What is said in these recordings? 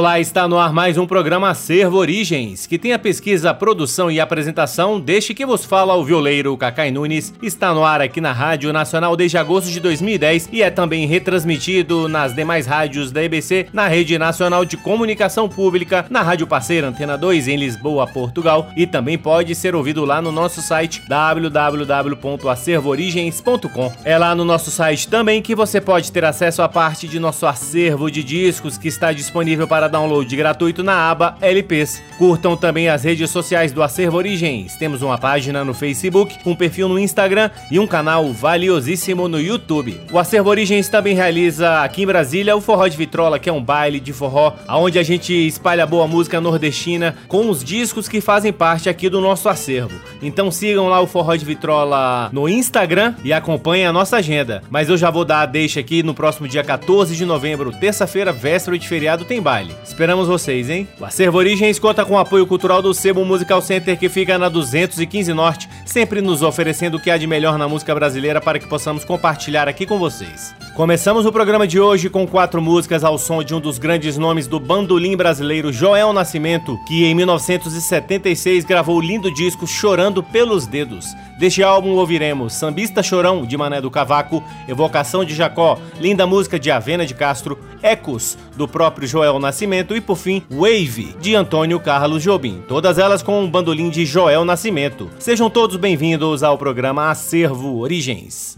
Olá, está no ar mais um programa Acervo Origens, que tem a pesquisa, produção e apresentação deste que vos fala o violeiro Cacai Nunes. Está no ar aqui na Rádio Nacional desde agosto de 2010 e é também retransmitido nas demais rádios da EBC, na Rede Nacional de Comunicação Pública, na Rádio Parceira Antena 2 em Lisboa, Portugal e também pode ser ouvido lá no nosso site www.acervoorigens.com. É lá no nosso site também que você pode ter acesso a parte de nosso acervo de discos que está disponível para download gratuito na aba LPs. Curtam também as redes sociais do Acervo Origens. Temos uma página no Facebook, um perfil no Instagram e um canal valiosíssimo no YouTube. O Acervo Origens também realiza aqui em Brasília o Forró de Vitrola, que é um baile de forró, onde a gente espalha boa música nordestina com os discos que fazem parte aqui do nosso acervo. Então sigam lá o Forró de Vitrola no Instagram e acompanhem a nossa agenda. Mas eu já vou dar a deixa aqui no próximo dia 14 de novembro, terça-feira, véspera de feriado, tem baile. Esperamos vocês, hein? O Acervo Origens conta com o apoio cultural do Sebo Musical Center, que fica na 215 Norte, sempre nos oferecendo o que há de melhor na música brasileira para que possamos compartilhar aqui com vocês. Começamos o programa de hoje com quatro músicas ao som de um dos grandes nomes do bandolim brasileiro, Joel Nascimento, que em 1976 gravou o lindo disco Chorando pelos Dedos. Deste álbum ouviremos Sambista Chorão, de Mané do Cavaco, Evocação de Jacó, linda música de Avena de Castro, Ecos, do próprio Joel Nascimento e, por fim, Wave, de Antônio Carlos Jobim. Todas elas com um bandolim de Joel Nascimento. Sejam todos bem-vindos ao programa Acervo Origens.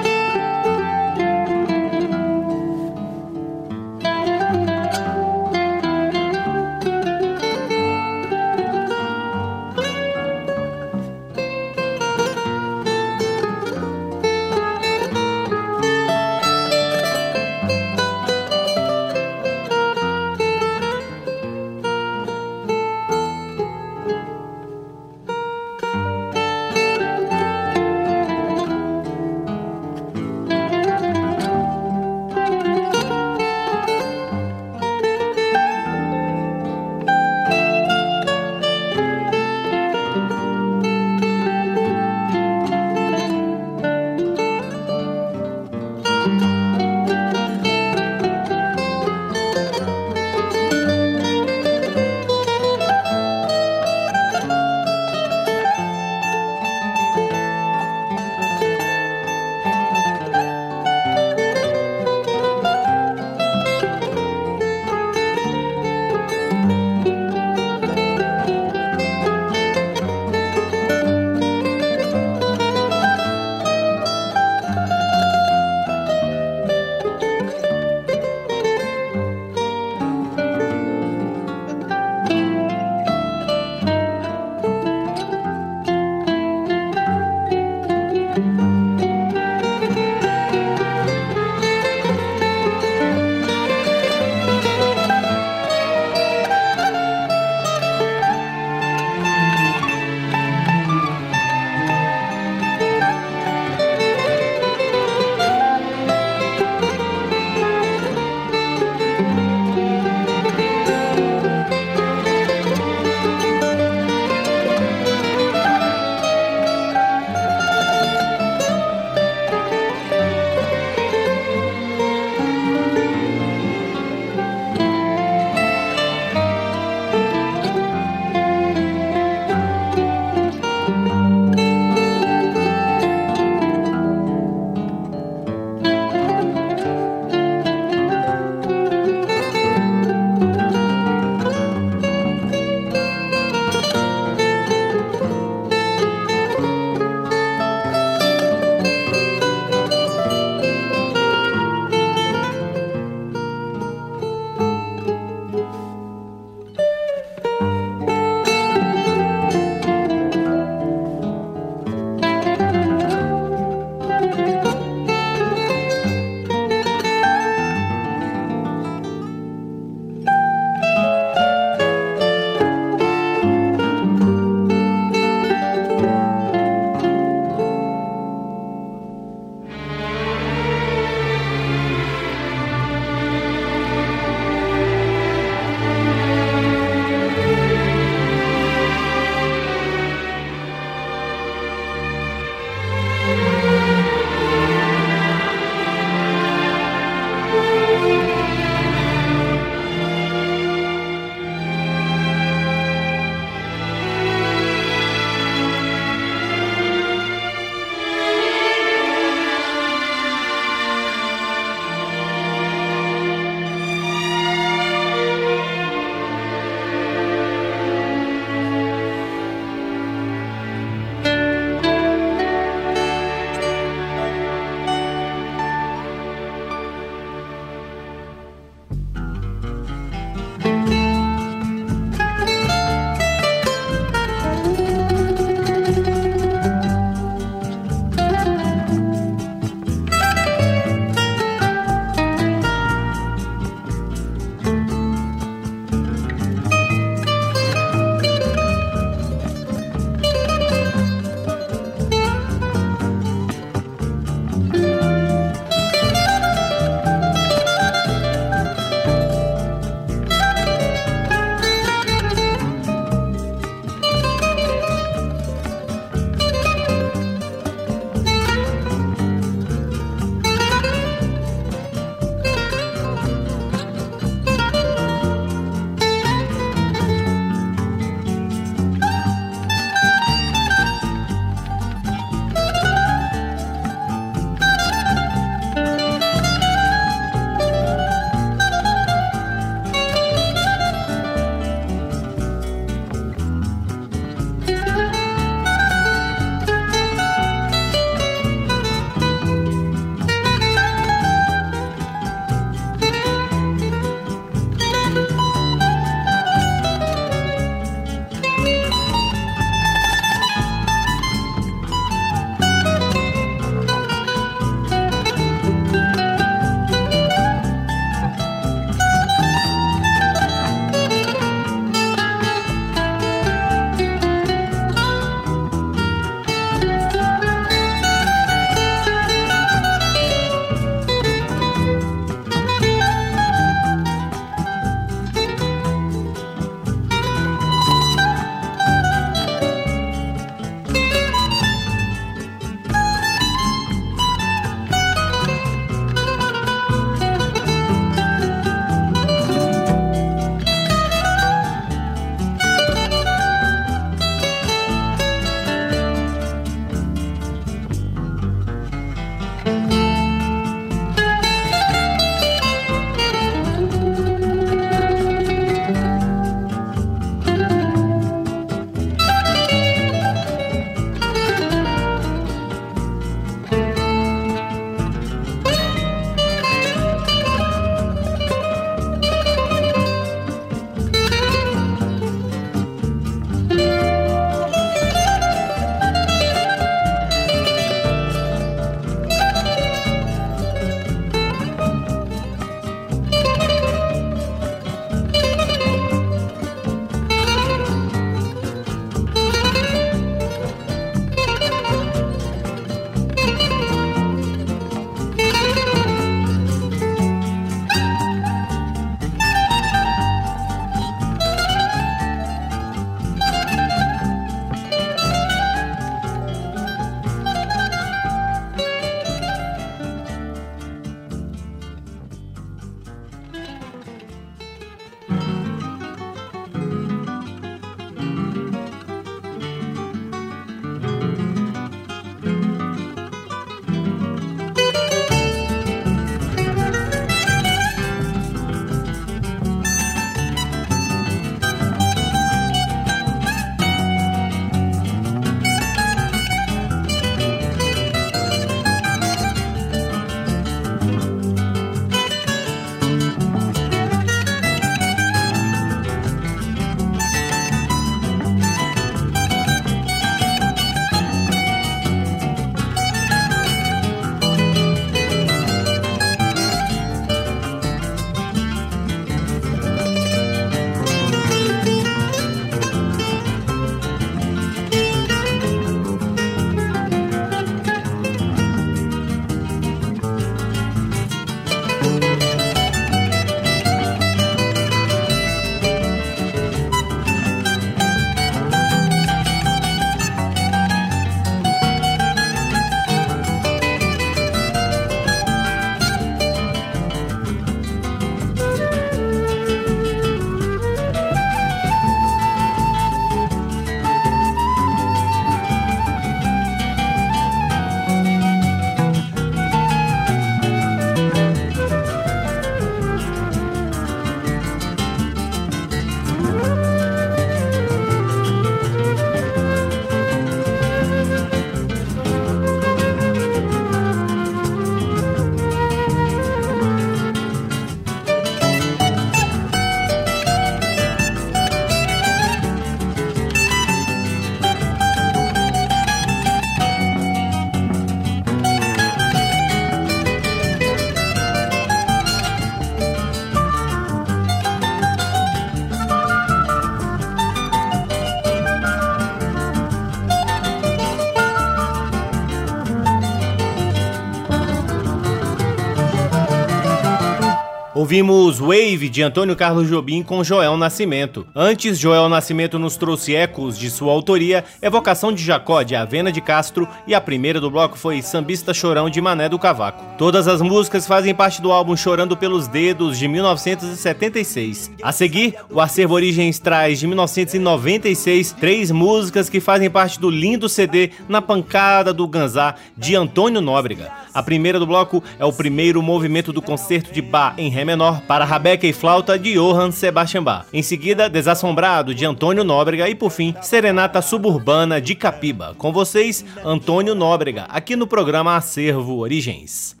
Ouvimos Wave de Antônio Carlos Jobim com Joel Nascimento. Antes, Joel Nascimento nos trouxe ecos de sua autoria, Evocação de Jacó de Avena de Castro e a primeira do bloco foi Sambista Chorão de Mané do Cavaco. Todas as músicas fazem parte do álbum Chorando pelos Dedos de 1976. A seguir, o Acervo Origens traz de 1996 três músicas que fazem parte do lindo CD Na Pancada do Ganzá de Antônio Nóbrega. A primeira do bloco é o primeiro movimento do concerto de Bach em Ré menor para Rabeca e Flauta de Johann Sebastian Bach. Em seguida, Desassombrado de Antônio Nóbrega e por fim, Serenata Suburbana de Capiba. Com vocês, Antônio Nóbrega, aqui no programa Acervo Origens.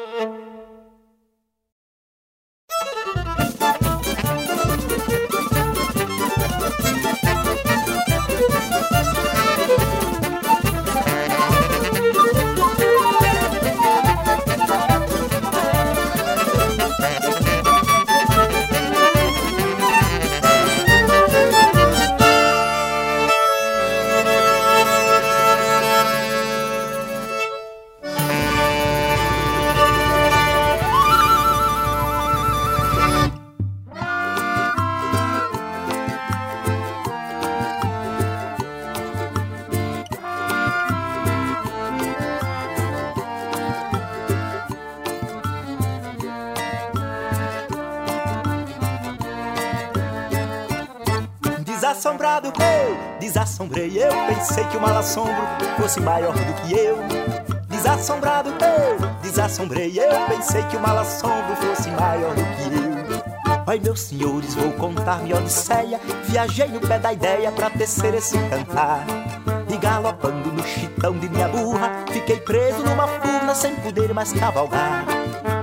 desassombrei eu. Pensei que o mal assombro fosse maior do que eu. Desassombrado eu, desassombrei eu. Pensei que o mal assombro fosse maior do que eu. Ai, meus senhores, vou contar minha odisseia. Viajei no pé da ideia pra tecer esse cantar. E galopando no chitão de minha burra, fiquei preso numa furna sem poder mais cavalgar.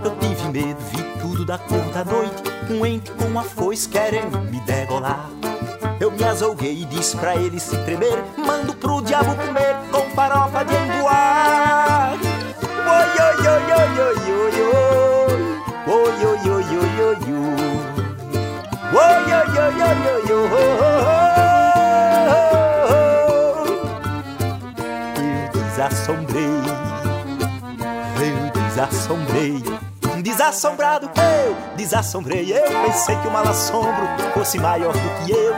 Eu tive medo, vi tudo da cor da noite. Um ente com uma foice querendo me degolar. Eu me azouguei e disse pra ele se tremer Mando pro diabo comer com farofa de emboar Oi, oi, oi, oi, oi, oi, oi Oi, oi, oi, oi, oi, oi Oi, oi, oi, oi, oi, oi Eu desassombrei Eu desassombrei Desassombrado eu, desassombrei. Eu Pensei que o mal assombro fosse maior do que eu.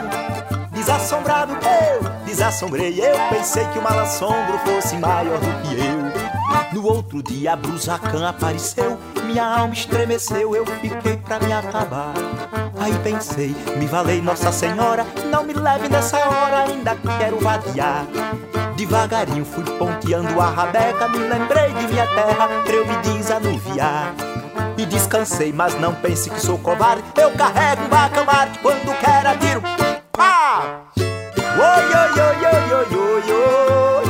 Desassombrado eu, desassombrei. Eu Pensei que o mal assombro fosse maior do que eu. No outro dia Brusacan apareceu. Minha alma estremeceu, eu fiquei pra me acabar. Aí pensei, me valei Nossa Senhora. Não me leve nessa hora, ainda quero vadiar Devagarinho fui ponteando a rabeca. Me lembrei de minha terra. Pra eu me desanuviar e descansei, mas não pense que sou covarde. Eu carrego um bacamarte quando quero atiro. Pá! Oi, oi, oi, oi, oi, oi, oi.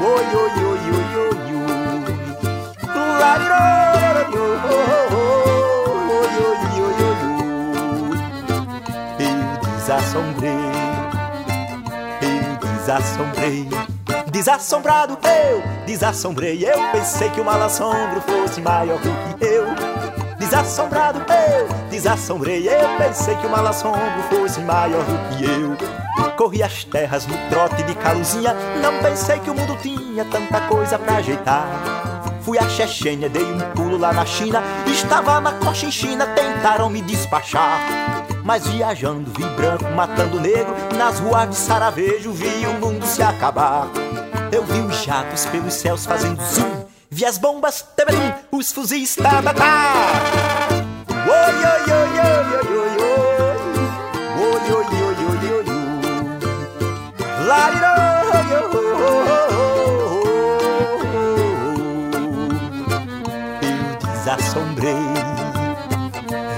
Oi, oi, oi, oi, oi, oi. Oi, oi, oi, oi, oi. Eu desassombrei. Eu desassombrei. Desassombrado eu, desassombrei eu Pensei que o mal assombro fosse maior do que eu. Desassombrado eu, desassombrei eu Pensei que o mal assombro fosse maior do que eu. Corri as terras no trote de caluzinha Não pensei que o mundo tinha tanta coisa pra ajeitar. Fui a Chechênia, dei um pulo lá na China. Estava na Cochinchina, tentaram me despachar. Mas viajando, vi branco matando negro. Nas ruas de Saravejo vi o mundo se acabar Eu vi os jatos pelos céus fazendo zoom. Vi as bombas, tebelim, os fuzis, tá, tá, tá. Oi, oi, oi, oi, oi, oi, oi Oi, oi, oi, oi, oi, oi Lariroi, Eu desassombrei.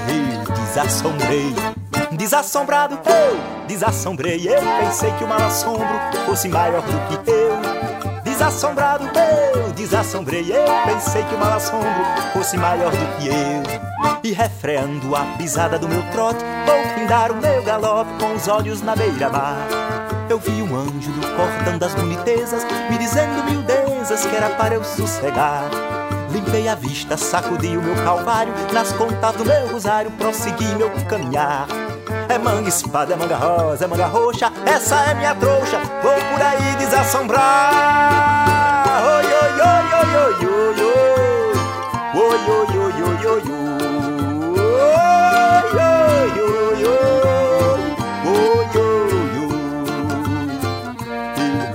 Eu desassombrei. Desassombrado eu, desassombrei eu Pensei que o mal assombro fosse maior do que eu. Desassombrado eu, desassombrei eu Pensei que o mal assombro fosse maior do que eu. E refreando a pisada do meu trote Vou findar o meu galope com os olhos na beira-mar. Eu vi um anjo do cordão das bonitezas Me dizendo miudezas que era para eu sossegar. Limpei a vista, sacudi o meu calvário Nas contas do meu rosário prossegui meu caminhar é manga espada, é manga rosa, é manga roxa Essa é minha trouxa, vou por aí desassombar Oi, oi, oi, oi, oi, oi, oi Oi, oi, oi, oi, oi, oi Oi, oi, oi, oi Oi, oi, oi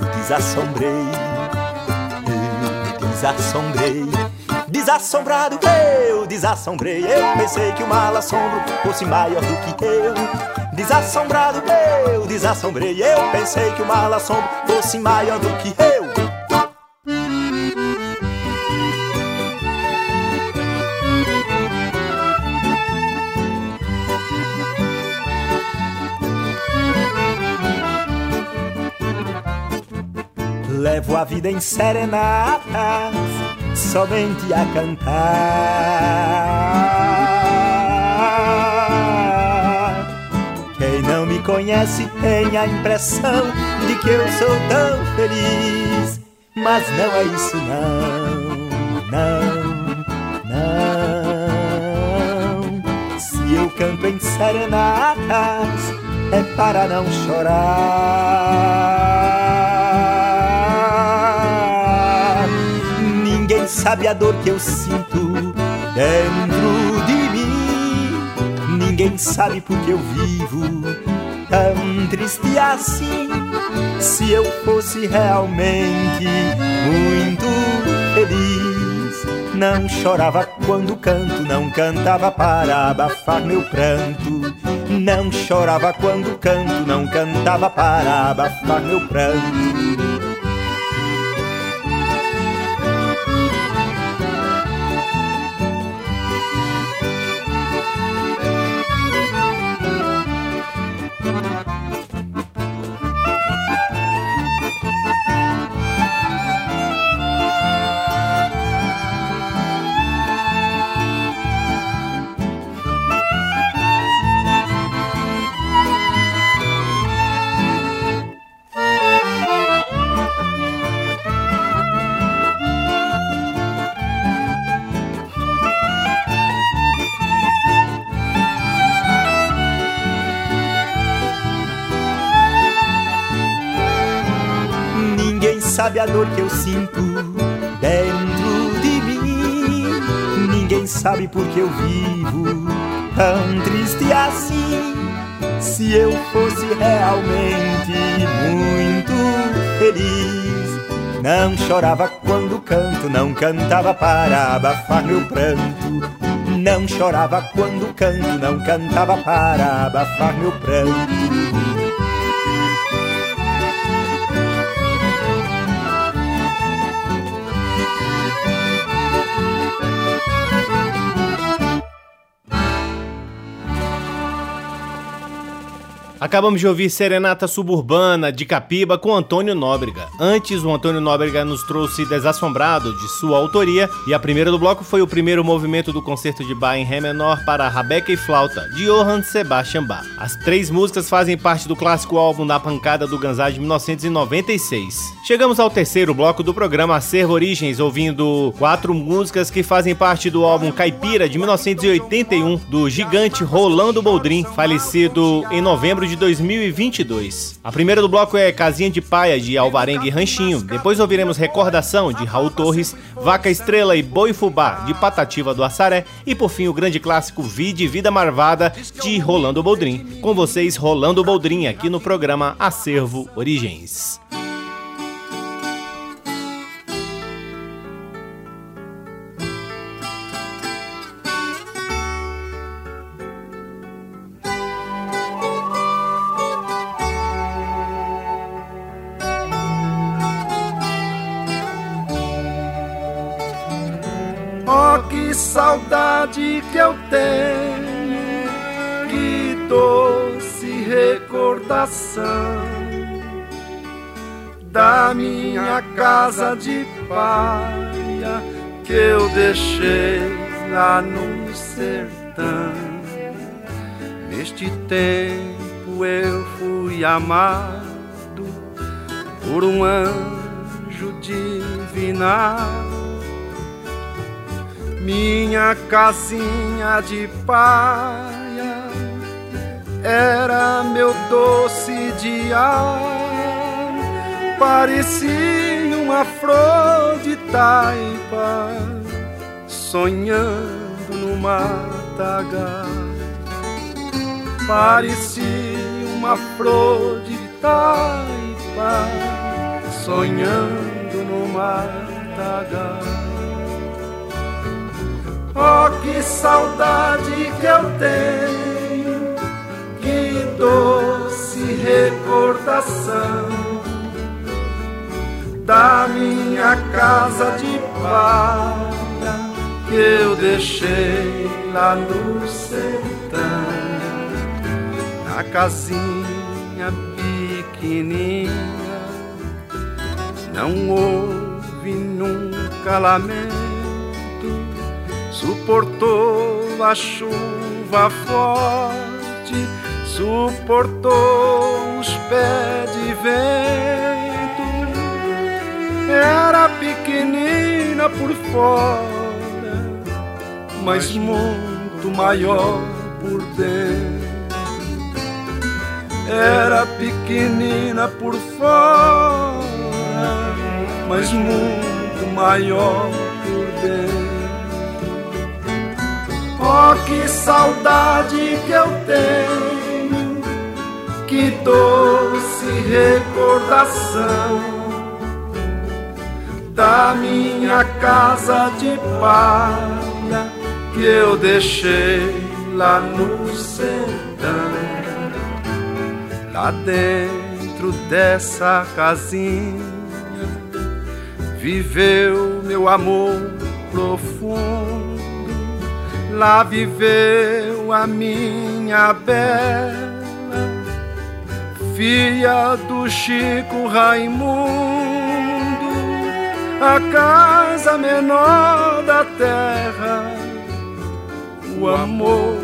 Eu desassombrei Eu desassombrei Desassombrado. Eu, desassombrei. Eu Pensei que o mal assombro fosse maior do que eu. Desassombrado. Eu, desassombrei. Eu Pensei que o mal assombro fosse maior do que eu. Levo a vida em serenatas somente a cantar. Quem não me conhece tem a impressão de que eu sou tão feliz, mas não é isso não, não, não. Se eu canto em serenatas é para não chorar. Sabe a dor que eu sinto dentro de mim. Ninguém sabe porque eu vivo tão triste assim. Se eu fosse realmente muito feliz, não chorava quando canto, não cantava para abafar meu pranto. Não chorava quando canto, não cantava para abafar meu pranto. A dor que eu sinto dentro de mim. Ninguém sabe por que eu vivo tão triste assim. Se eu fosse realmente muito feliz, não chorava quando canto, não cantava para abafar meu pranto. Não chorava quando canto, não cantava para abafar meu pranto. Acabamos de ouvir Serenata Suburbana de Capiba com Antônio Nóbrega. Antes, o Antônio Nóbrega nos trouxe Desassombrado, de sua autoria, e a primeira do bloco foi o primeiro movimento do concerto de Bach em Ré menor para Rabeca e Flauta, de Johann Sebastian Bach. As três músicas fazem parte do clássico álbum da pancada do Gansá de 1996. Chegamos ao terceiro bloco do programa Acervo Origens, ouvindo quatro músicas que fazem parte do álbum Caipira de 1981, do gigante Rolando Boldrin, falecido em novembro de de 2022. A primeira do bloco é Casinha de Paia, de Alvarengue e Ranchinho. Depois ouviremos Recordação, de Raul Torres, Vaca Estrela e Boi Fubá, de Patativa do Assaré. E por fim, o grande clássico Vide Vida Marvada, de Rolando Boldrin. Com vocês, Rolando Boldrin, aqui no programa Acervo Origens. Que eu tenho, que doce recordação da minha casa de paia que eu deixei lá no sertão. Neste tempo eu fui amado por um anjo divinal minha casinha de paia era meu doce diar, parecia uma flor de taipa sonhando no matagal. Parecia uma flor de taipa sonhando no matagal. Oh, que saudade que eu tenho, que doce recordação da minha casa de palha que eu deixei lá no sertão, na casinha pequenina. Não houve nunca lamento suportou a chuva forte, suportou os pés de vento. Era pequenina por fora, mas muito maior por dentro. Era pequenina por fora, mas muito maior por dentro. Oh, que saudade que eu tenho, que doce recordação da minha casa de palha que eu deixei lá no sertão, lá dentro dessa casinha, viveu meu amor profundo. Lá viveu a minha bela filha do Chico Raimundo a casa menor da terra, o amor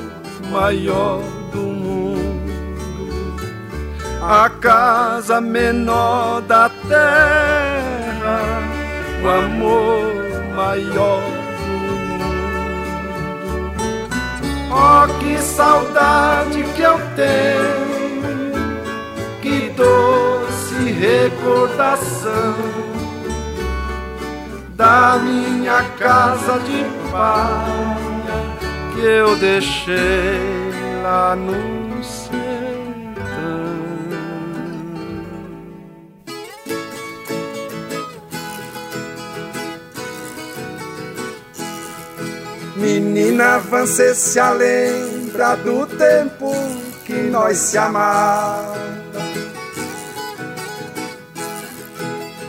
maior do mundo. A casa menor da terra, o amor maior Oh, que saudade que eu tenho, que doce recordação da minha casa de palha que eu deixei lá no sertão. Menina, você se lembra do tempo que nós se amávamos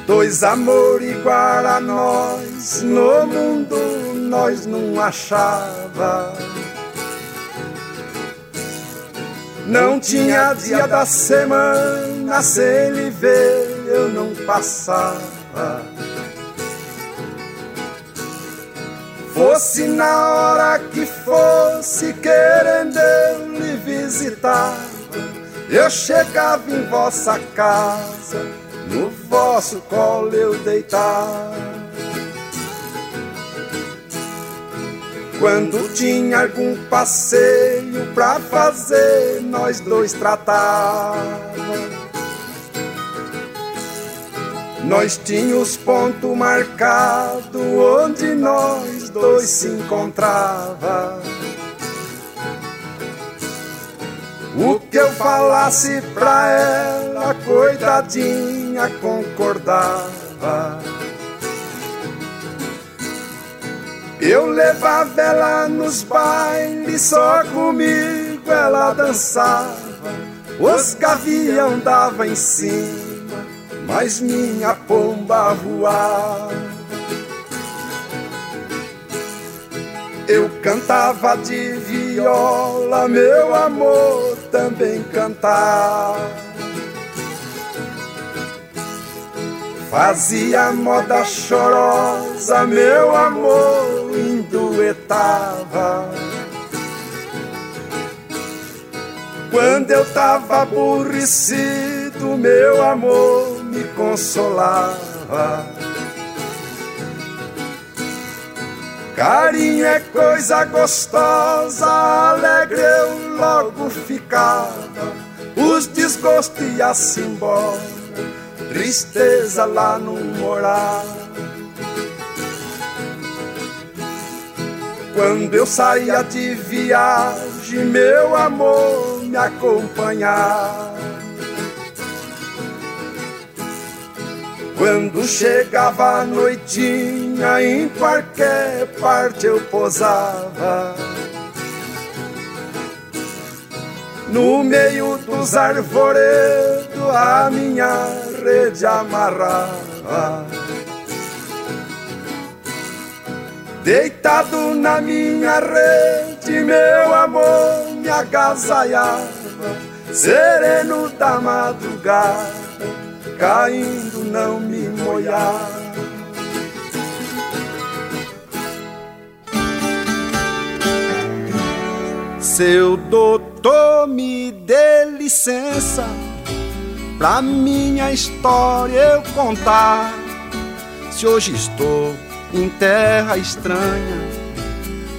Dois amor igual a nós no mundo nós não achava. Não tinha dia da semana sem ele ver eu não passava. Fosse na hora que fosse querendo eu lhe visitar, eu chegava em vossa casa no vosso colo eu deitar. Quando tinha algum passeio pra fazer, nós dois tratava. Nós tínhamos ponto marcado onde nós dois se encontrava. O que eu falasse pra ela, coitadinha, concordava. Eu levava ela nos bailes, só comigo ela dançava. Os gavião dava em cima, mas minha pomba voava. Eu cantava de viola, meu amor também cantava. Fazia moda chorosa, meu amor enduetava. Quando eu tava aborrecido, meu amor me consolava. Carinho é coisa gostosa, alegre eu logo ficava. Os desgostos iam-se embora, tristeza lá no morar. Quando eu saía de viagem, meu amor me acompanhava. Quando chegava a noitinha, em qualquer parte eu posava. No meio dos arvoredos, a minha rede amarrava. Deitado na minha rede, meu amor me agasalhava, sereno da madrugada caindo não me molhar. Seu doutor me dê licença pra minha história eu contar. Se hoje estou em terra estranha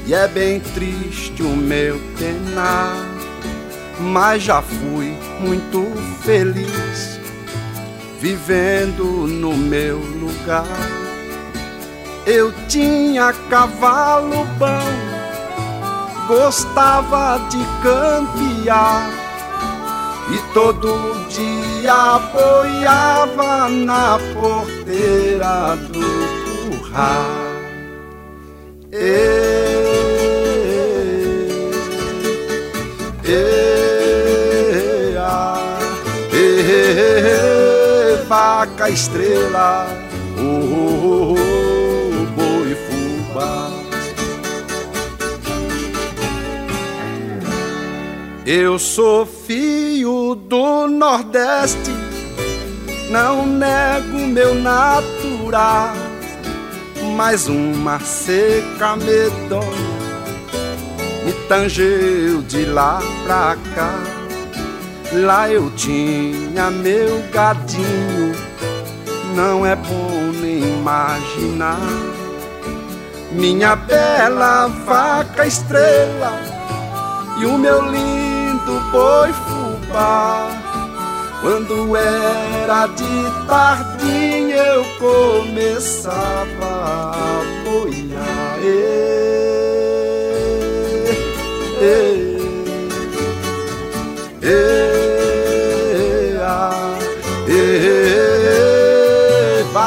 e é bem triste o meu penar, mas já fui muito feliz vivendo no meu lugar. Eu tinha cavalo bom, gostava de campear e todo dia apoiava na porteira do curral. Vaca estrela, oh, oh, oh, oh boi fubá. Eu sou filho do Nordeste, não nego meu natural, mas uma seca medonha me tangeu de lá pra cá. Lá eu tinha meu gadinho, não é bom nem imaginar. Minha bela vaca estrela e o meu lindo boi fubá. Quando era de tardinha eu começava a boiar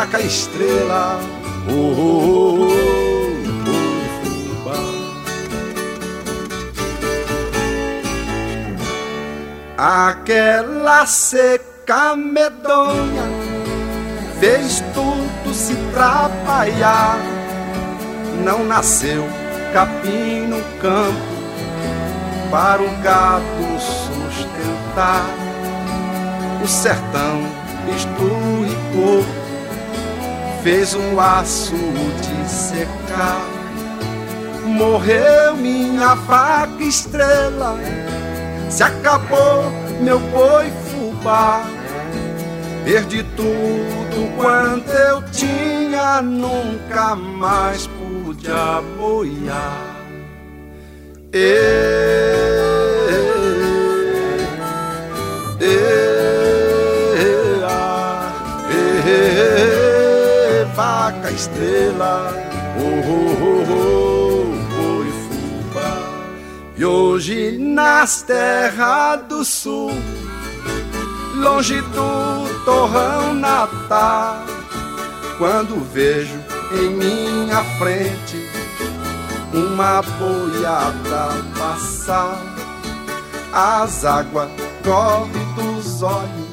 vaca estrela, oh, oh, oh, fubá. Aquela seca medonha fez tudo se trabalhar. Não nasceu capim no campo para o gado sustentar. O sertão esturricou, fez um laço de secar. Morreu minha vaca estrela, se acabou meu boi fubá. Perdi tudo quanto eu tinha, nunca mais pude aboiar. E estrela, oh, oh, oh, oh, fubá. E hoje nas terras do sul, longe do torrão natal, quando vejo em minha frente uma boiada passar, as águas correm dos olhos,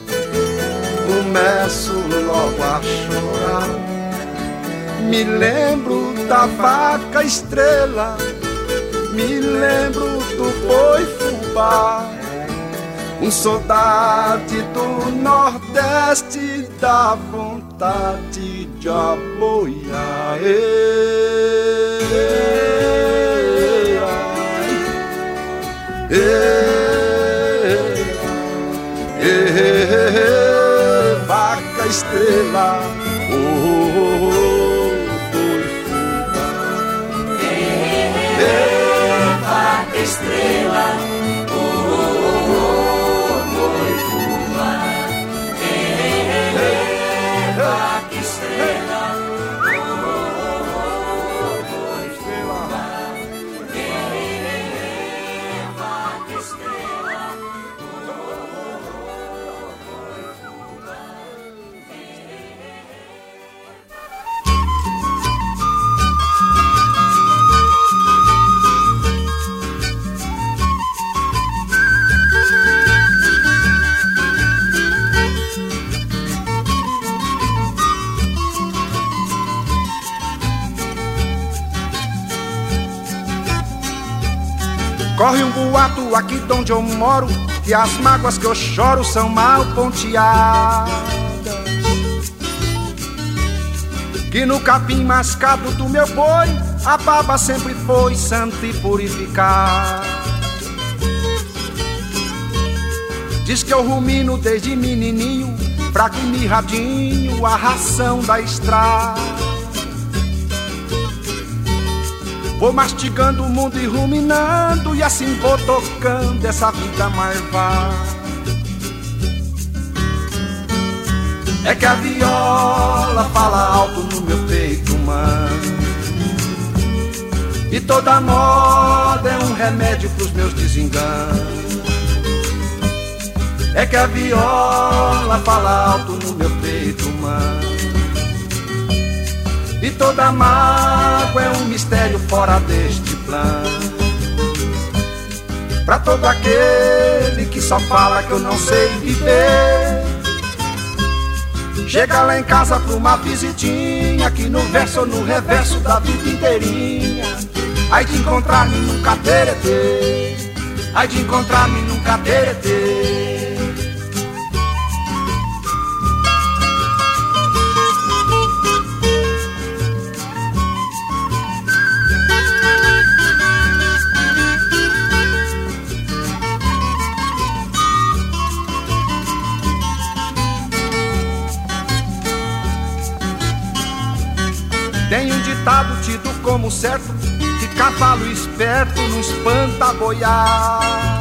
começo logo a chorar me lembro da vaca estrela, me lembro do boi fubá. Um soldado do Nordeste dá vontade de aboiar. vaca estrela, Aqui de onde eu moro Que as mágoas que eu choro são mal ponteadas. Que no capim mascado do meu boi A baba sempre foi santa e purificada. Diz que eu rumino desde menininho Fraco e mirradinho a ração da estrada Vou mastigando o mundo e ruminando E assim vou tocando essa vida marvada É que a viola fala alto no meu peito humano E toda moda é um remédio pros meus desenganos. É que a viola fala alto no meu peito humano e toda mágoa é um mistério fora deste plano. Pra todo aquele que só fala que eu não sei viver, Chega lá em casa pra uma visitinha, aqui no verso ou no reverso da vida inteirinha. Aí de encontrar-me num cateretê, aí de encontrar-me num cateretê. Tem um ditado tido como certo Que cavalo esperto não espanta boiar.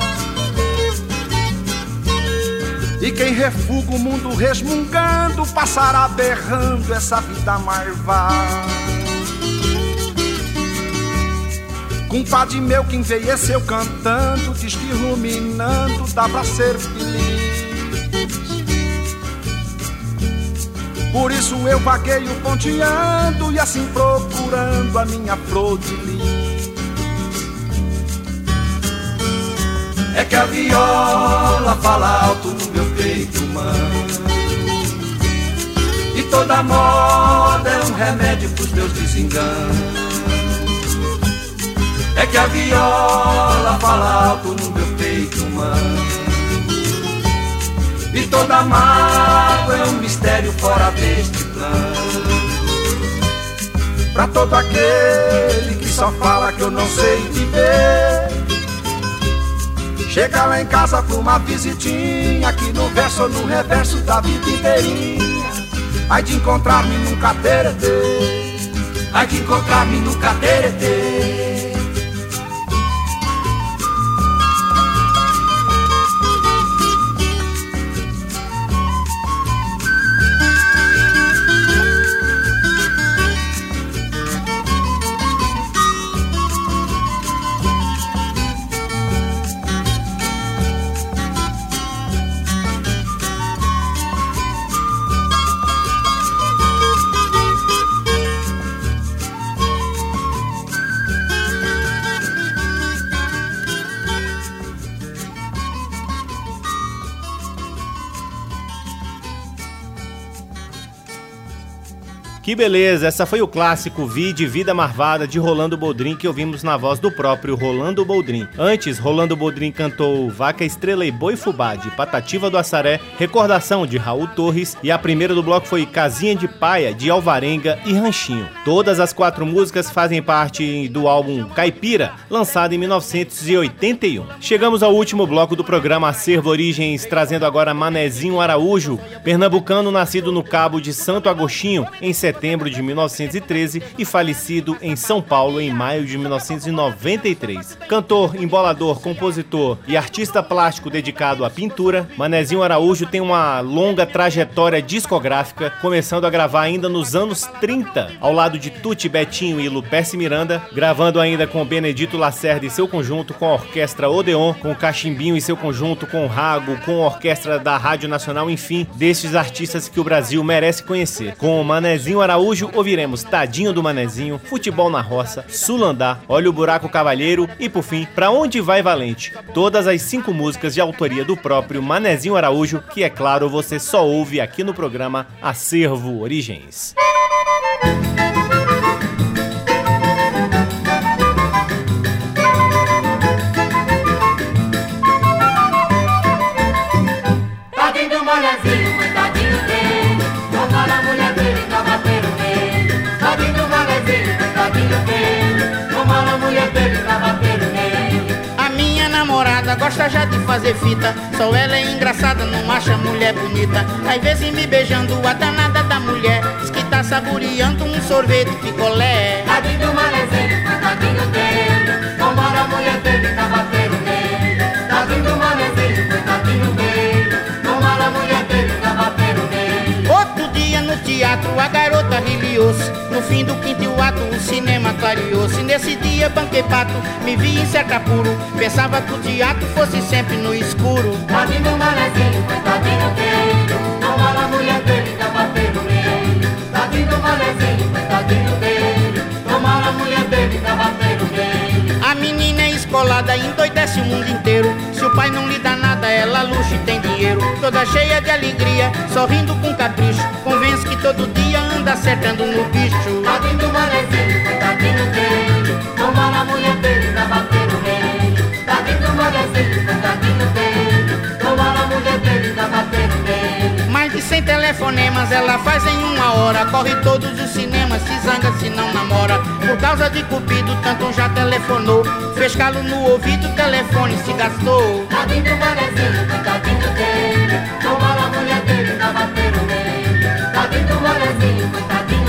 E quem refuga o mundo resmungando Passará berrando essa vida marvada Compadre meu que envelheceu cantando Diz que ruminando dá pra ser feliz Por isso eu vagueio ponteando e assim procurando a minha flor de lis. É que a viola fala alto no meu peito humano E toda moda é um remédio pros meus desenganos. É que a viola fala alto no meu peito humano e toda mágoa é um mistério fora deste plano. Pra todo aquele que só fala que eu não sei viver. Chega lá em casa pra uma visitinha Aqui no verso ou no reverso da vida inteirinha. Ai de encontrar-me num cateretê. Ai de encontrar-me num cateretê Que beleza, essa foi o clássico Vi de Vida Marvada de Rolando Boldrin que ouvimos na voz do próprio Rolando Boldrin. Antes, Rolando Boldrin cantou Vaca Estrela e Boi Fubá de Patativa do Assaré, Recordação de Raul Torres e a primeira do bloco foi Casinha de Paia de Alvarenga e Ranchinho. Todas as quatro músicas fazem parte do álbum Caipira, lançado em 1981. Chegamos ao último bloco do programa Acervo Origens, trazendo agora Manezinho Araújo, pernambucano nascido no Cabo de Santo Agostinho em setembro setembro de 1913 e falecido em São Paulo em maio de 1993. Cantor, embolador, compositor e artista plástico dedicado à pintura, Manezinho Araújo tem uma longa trajetória discográfica, começando a gravar ainda nos anos 30, ao lado de Tuti Betinho e Luperce Miranda, gravando ainda com Benedito Lacerda e seu conjunto, com a Orquestra Odeon, com Cachimbinho e seu conjunto, com Rago, com a Orquestra da Rádio Nacional, enfim, destes artistas que o Brasil merece conhecer. Com Manezinho Araújo Araújo, ouviremos Tadinho do Manezinho, Futebol na Roça, Sulandá, Olha o Buraco Cavalheiro e, por fim, Pra Onde Vai Valente. Todas as cinco músicas de autoria do próprio Manezinho Araújo, que, é claro, você só ouve aqui no programa Acervo Origens. Gosta já de fazer fita. Só ela é engraçada, não acha mulher bonita. Às vezes me beijando a danada da mulher. Diz que tá saboreando um sorvete picolé. Tadinho do malezinho, tadinho dele. Vambora, mulher dele tá batendo teatro a garota riliou-se. No fim do quinto ato o cinema clareou-se. Nesse dia banquei pato, me vi em cerca puro. Pensava que o teatro fosse sempre no escuro. Tadinho do malezinho, coitadinho dele. Não a mulher dele, tá batendo nele. Tadinho do malezinho, coitadinho dele. A mulher dele, tá nele. A menina é escolada, endoidece o mundo inteiro. Se o pai não lhe dá ela luxa e tem dinheiro, toda cheia de alegria, sorrindo com capricho, convence que todo dia anda acertando no bicho. Tadinho do manezinho, tadinho dele, tomara mulher telefonemas ela faz em uma hora. Corre todos os cinemas, se zanga se não namora. Por causa de cupido, tanto já telefonou. Fez calo no ouvido, o telefone se gastou. Tadinho do manezinho, coitadinho dele. Tomaram a mulher dele, tava bateram nele. Tadinho do manezinho, coitadinho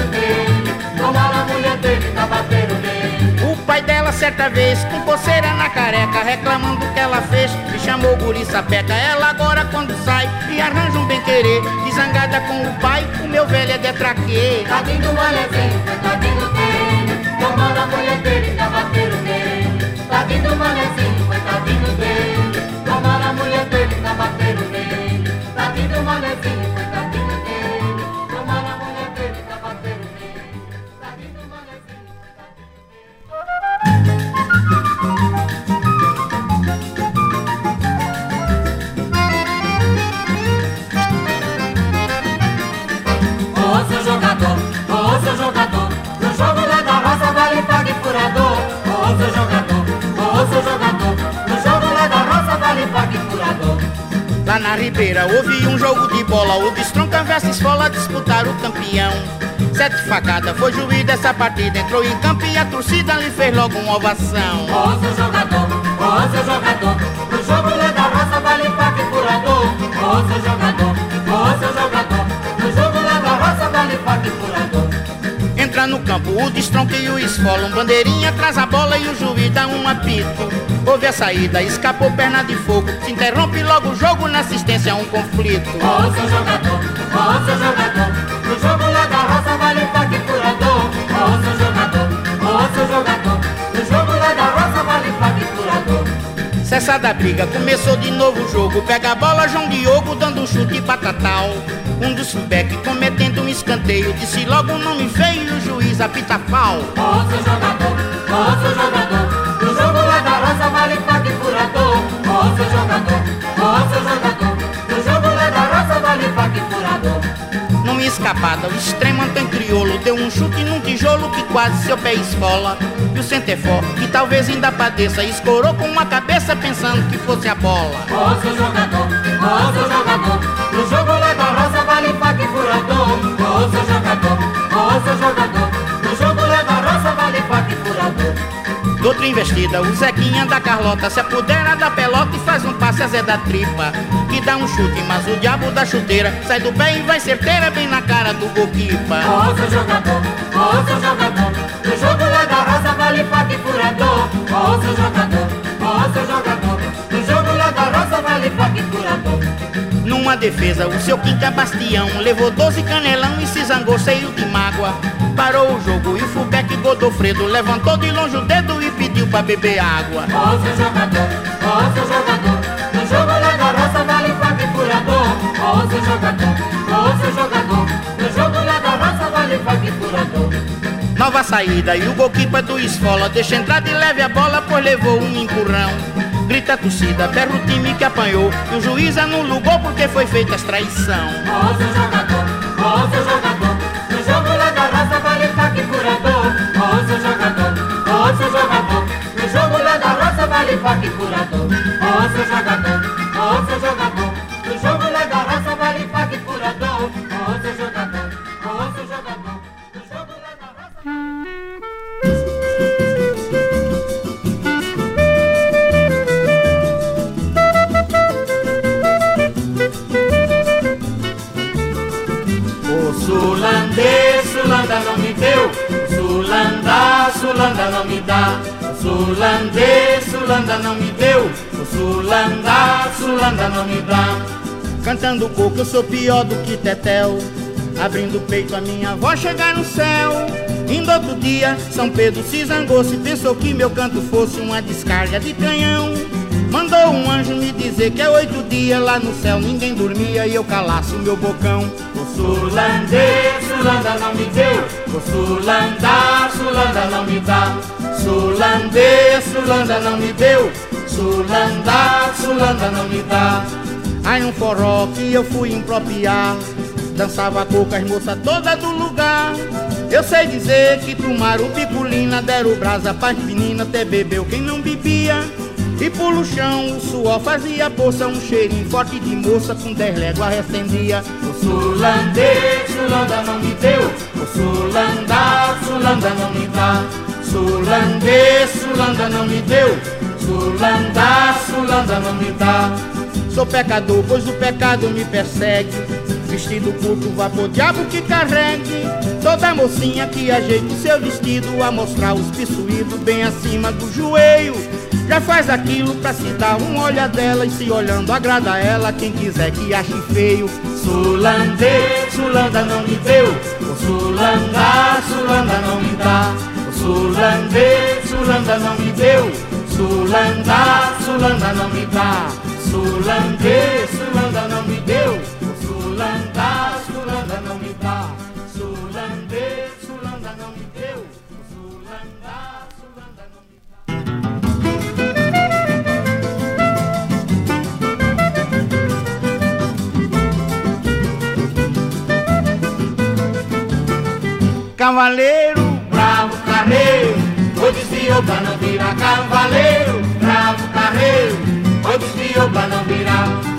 certa vez, com coceira na careca, reclamando o que ela fez, me chamou guri sapeca. Ela agora, quando sai e arranja um bem-querer, desangada com o pai, o meu velho é detraquê. Tadinho do manezinho, coitadinho na Ribeira houve um jogo de bola, o Destronca versus Esfola disputaram o campeão. Sete facadas foi juiz dessa partida, entrou em campo e a torcida lhe fez logo uma ovação. Ô seu jogador, ô seu jogador, no jogo lá da roça vale pague furador. Ô seu jogador, ô seu jogador, no jogo lá da roça vale pague furador. Entra no campo o Destronca e o Esfola, um bandeirinha traz a bola e o juiz dá um apito. Houve a saída, escapou perna de fogo, se interrompe logo o jogo, na assistência um conflito. Ô seu jogador, ô seu jogador, no jogo lá da roça vale pague furador. Ô seu jogador, ô seu jogador, no jogo lá da roça vale pague furador. Cessada a briga, começou de novo o jogo. Pega a bola, João Diogo dando um chute batatal. Um dos fullback cometendo um escanteio. Disse logo o nome feio e o juiz apita pau. Ô seu jogador, ô seu jogador, no jogo lá da roça vale pague furador. Ô seu jogador, ô seu jogador, no jogo lá da roça vale pague furador. Numa escapada, o extremo Antônio Criolo deu um chute num tijolo que quase seu pé esfola. E o Centefor, que talvez ainda padeça, escorou com uma cabeça pensando que fosse a bola. Ô seu jogador, ô seu jogador, no jogo lá da roça pague furador. Ô seu jogador, ô seu jogador, no jogo lá da roça vale pague furador. Doutra investida, o Zequinha da Carlota se apodera da pelota e faz um passe a Zé da tripa. Que dá um chute, mas o diabo da chuteira sai do pé e vai certeira bem na cara do Goquipa. Ô seu jogador, ô seu jogador, no jogo lá da roça vale pague furador. Ô seu jogador, ô seu jogador, no jogo lá da roça vale pague furador. Numa defesa, o seu quinta bastião levou 12 canelão e se zangou cheio de mágoa. Parou o jogo e o fullback Godofredo levantou de longe o dedo e pediu pra beber água. Ô seu jogador, ô seu jogador, no jogo da roça vale pague furador. Ô seu jogador, ô seu jogador, no jogo da roça vale pague furador. Nova saída e o goalkeeper do esfola deixa entrar de leve a bola, pois levou um empurrão. Grita a torcida, berra o time que apanhou e o juiz anula o gol porque foi feita as traição. Ô seu jogador, ô seu jogador, no jogo lá da roça vale pague furador. Ô seu jogador, ô seu jogador, no jogo lá da roça vale pague furador. Ô seu jogador, ô seu jogador, Sulanda, não me dá. Sulandê, Sulanda não me deu. Sulanda, Sulanda não me dá. Cantando coco eu sou pior do que Tetel Abrindo o peito a minha voz chegar no céu Indo outro dia, São Pedro se zangou Se pensou que meu canto fosse uma descarga de canhão Mandou um anjo me dizer que é oito dias Lá no céu ninguém dormia e eu calasse o meu bocão O Sulandê, Sulanda não me deu. O Sulanda, Sulanda não me dá. Sulandê, Sulanda não me deu. Sulanda, Sulanda não me dá. Aí um forró que eu fui impropriar Dançava coco as moças todas do lugar Eu sei dizer que tomaram picolina Deram brasa pras meninas Até bebeu quem não bebia E pelo chão o suor fazia poça, um cheirinho forte de moça com dez léguas restendia. O sulandê, sulanda não me deu, o sulanda, sulanda não me dá. Sulandê, sulanda não me deu, sulanda, sulanda não me dá. Sou pecador, pois o pecado me persegue. Vestido curto, vapor diabo que carregue. Toda mocinha que ajeite seu vestido a mostrar os pissuídos bem acima do joelho. Já faz aquilo pra se dar um olha dela e se olhando agrada ela quem quiser que ache feio. Sulandê, sulanda não me deu, o sulanda, sulanda não me dá. O sulandê, sulanda não me deu, sulanda, sulanda não me dá. Sulandê, sulanda não me deu, sulanda, sulanda não me dá. Sulandê, sulanda não me deu, sulanda, sulanda não me dá. Cavaleiro, Bravo carreiro, o desviou pra não virar cavaleiro. Bravo carreiro, o desviou pra não virar.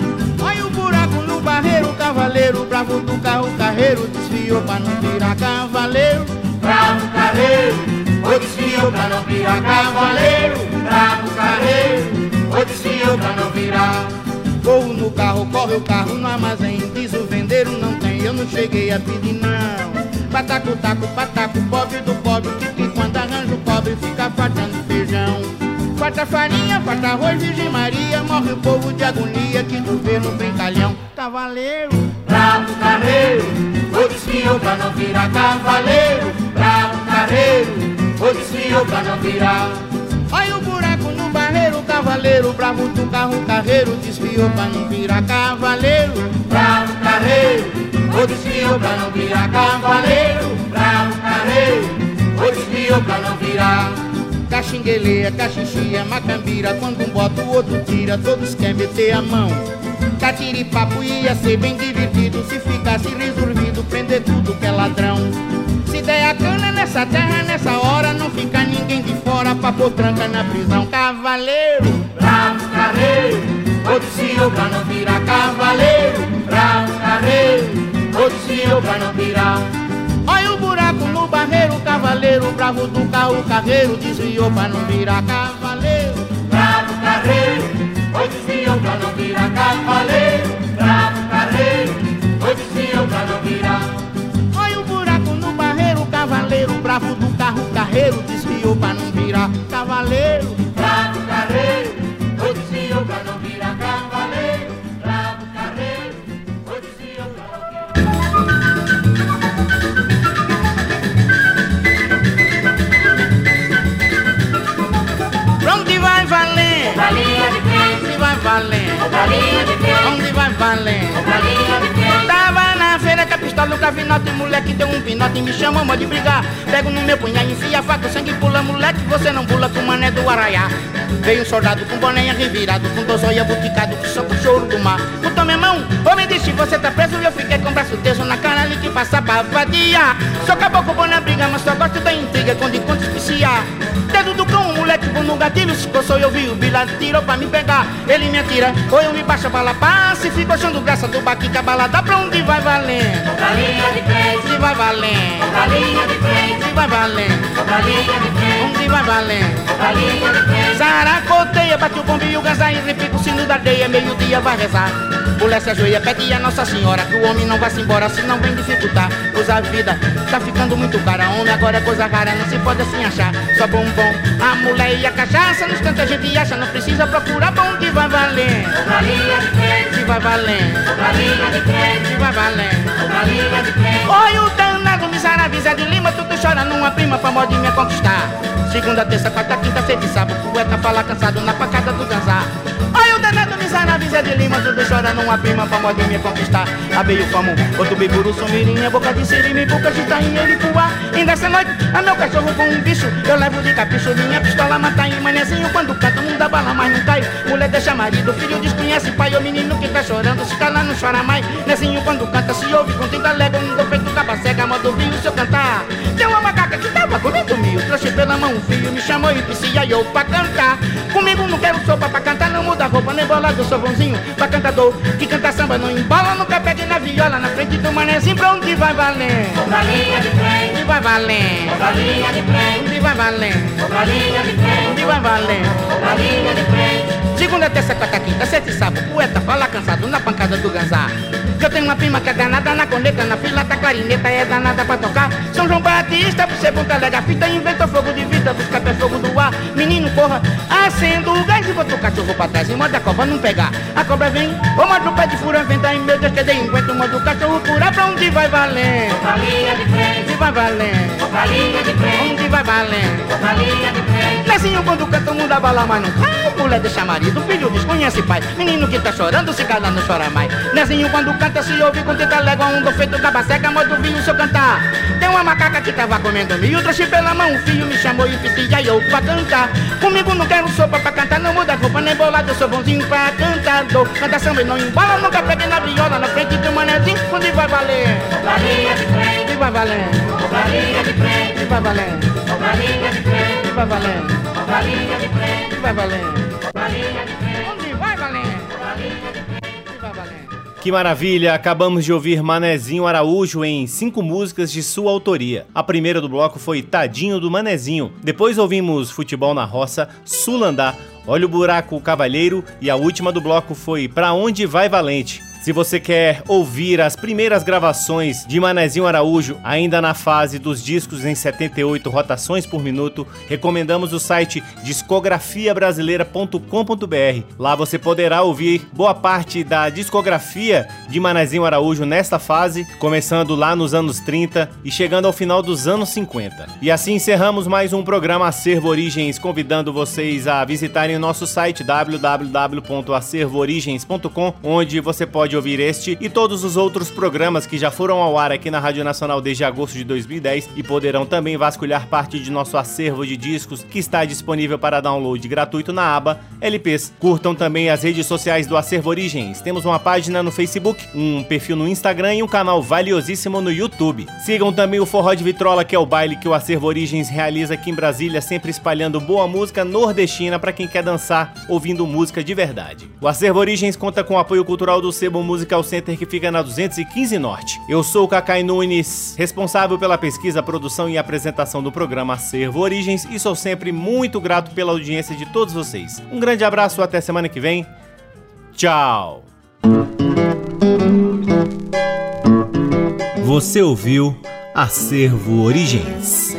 Cavaleiro, bravo do carro, carreiro. Desviou pra não virar cavaleiro. Bravo carreiro, o desviou pra não virar cavaleiro. Bravo carreiro, o desviou pra não virar. Corro no carro, corre o carro no armazém. Diz o vendeiro, não tem, eu não cheguei a pedir não. Pataco, taco, pataco, pobre do pobre, que, quando arranja o pobre fica faltando feijão. Falta farinha, falta arroz, Virgem Maria, morre o povo de agonia, que governo brincalhão. Cavaleiro, Bravo carreiro, o desviou pra não virar cavaleiro. Bravo carreiro, o desviou pra não virar. olha o buraco no barreiro, cavaleiro, bravo do carro, carreiro, desviou pra não virar cavaleiro. Bravo carreiro, o desviou pra não virar cavaleiro. Bravo carreiro, o desviou pra não virar. Caxingueleia, cachixia, macambira Quando um bota o outro tira, todos querem meter a mão Catiripapo ia ser bem divertido Se ficasse resolvido prender tudo que é ladrão Se der a cana nessa terra, nessa hora Não fica ninguém de fora pra pôr tranca na prisão Cavaleiro, Bravo carreiro, o desviou pra não virar cavaleiro. Bravo carreiro, o desviou pra não virar. Buraco no barreiro Cavaleiro, bravo do carro, carreiro Desviou pra não virar cavaleiro Bravo carreiro, o desviou pra não virar cavaleiro. Frente, Onde vai valendo? Pistola, o cavinote, moleque deu um pinote, me chamou mó de brigar. Pego no meu punhal, enfia a faca, o sangue pula, moleque, você não pula com o mané do Araiá. Veio um soldado com boné revirado, com dois olhos que só pro choro do mar. Botou minha mão, me disse, você tá preso, e eu fiquei com o braço teso na cara ali que passa pra vadia. Sou caboclo bom na briga, mas só gosto da intriga, quando encontro especial. Dedo do cão, moleque, vou no gatilho, se coçou, eu vi o bila, tirou pra me pegar. Ele me atira, ou eu me baixo a bala, passa e fico achando graça do baque que a bala dá pra onde vai valendo. Galinha de frente, vai valendo? galinha de frente, vai valendo? galinha de frente, Onde vai valendo? galinha de frente. Zaracoteia, bate o bombinho, gaza e repica o sino da aldeia, meio-dia vai rezar. Mulher se ajoelha, pede a Nossa Senhora que o homem não vá se embora, senão vem dificultar. Pois a vida tá ficando muito cara, homem agora é coisa rara, não se pode assim achar. Só bombom, a mulher e a cachaça, nos cantos a gente acha, não precisa procurar, bom que vai valendo. Galinha de frente, Que vai valendo, galinha de frente, que vai valendo. galinha de frente. Oi, o danado miserável Zé de Lima, tu chora numa prima pra modinha conquistar. Segunda, terça, quarta, quinta, sexta e sábado, poeta fala cansado na pacada do dançar. Zé de Lima, tu chora numa prima pra modinha conquistar. Abeio como outro biburu, sumirinha, boca de sirime, boca de tainha, ele voar. E nessa noite, a meu cachorro com um bicho, eu levo de capricho, minha pistola mata em manezinho. Quando canta, não dá bala, mas não cai. Mulher deixa marido, filho desconhece pai, o menino que tá chorando, se cala, não chora mais. Nezinho quando canta, se ouve 30 léguas, no peito capa cega, modo vinho se eu cantar. Macaca que tava comendo mil, trouxe pela mão um filho me chamou e disse, aí eu pra cantar. Comigo não quero sopa pra cantar, não muda roupa nem bolado, eu sou bonzinho pra cantador. Que canta samba não embola, nunca pede na viola, na frente do manezinho pra onde vai valendo. Pra linha de frente, Onde vai valendo. pra linha de frente, Onde vai valendo. pra linha de frente, Onde vai valendo. pra linha de frente. Segunda, terça, quarta, quinta, sete, sábado, poeta fala cansado na pancada do ganzá. Que eu tenho uma prima que é danada na coneta, na fila da clarineta é danada pra tocar. São João Batista, por ser bom, lega fita, inventou fogo de vida, busca pé fogo do ar. Menino, corra, acendo o gás e bota o cachorro pra trás e manda a cobra não pegar. A cobra vem, ou manda o pé de fura, vem, daí meu Deus, que dei enquanto manda o cachorro pular pra onde vai valendo. Pra linha de frente, Onde vai valendo? pra linha de frente, Onde vai valendo? pra linha de frente. Nezinho quando canta o mundo abala, mas não cai Mulher deixa marido, filho desconhece pai Menino que tá chorando, se cala não chora mais Nezinho quando canta se ouve com tenta légua Um do feito da baceca, modo vinho seu cantar Tem uma macaca que tava comendo milho Trouxe pela mão, o filho me chamou e pedi aí eu pra cantar Comigo não quero sopa pra cantar Não muda roupa nem bolado, eu sou bonzinho pra cantador Canta samba e não embola, nunca peguei na viola Na frente do manezinho, onde vai valer? Linha de frente, vai valendo? pra linha de frente, vai valendo? pra linha de frente, vai valendo? Pra linha de Onde vai valendo? pra linha de frente. Onde vai valendo? Vai valendo? Que maravilha! Acabamos de ouvir Manezinho Araújo em cinco músicas de sua autoria. A primeira do bloco foi Tadinho do Manezinho. Depois ouvimos Futebol na Roça, Sulandá, Olha o Buraco Cavalheiro e a última do bloco foi Pra Onde Vai Valente. Se você quer ouvir as primeiras gravações de Manezinho Araújo, ainda na fase dos discos em 78 rotações por minuto, recomendamos o site discografiabrasileira.com.br. Lá você poderá ouvir boa parte da discografia de Manezinho Araújo nesta fase, começando lá nos anos 30 e chegando ao final dos anos 50. E assim encerramos mais um programa Acervo Origens, convidando vocês a visitarem o nosso site www.acervoorigens.com, onde você pode ouvir este e todos os outros programas que já foram ao ar aqui na Rádio Nacional desde agosto de 2010 e poderão também vasculhar parte de nosso acervo de discos que está disponível para download gratuito na aba LPs. Curtam também as redes sociais do Acervo Origens. Temos uma página no Facebook, um perfil no Instagram e um canal valiosíssimo no YouTube. Sigam também o Forró de Vitrola, que é o baile que o Acervo Origens realiza aqui em Brasília, sempre espalhando boa música nordestina para quem quer dançar ouvindo música de verdade. O Acervo Origens conta com o apoio cultural do Sebo Musical Center que fica na 215 Norte. Eu sou o Cacai Nunes, responsável pela pesquisa, produção e apresentação do programa Acervo Origens e sou sempre muito grato pela audiência de todos vocês. Um grande abraço, até semana que vem. Tchau! Você ouviu Acervo Origens.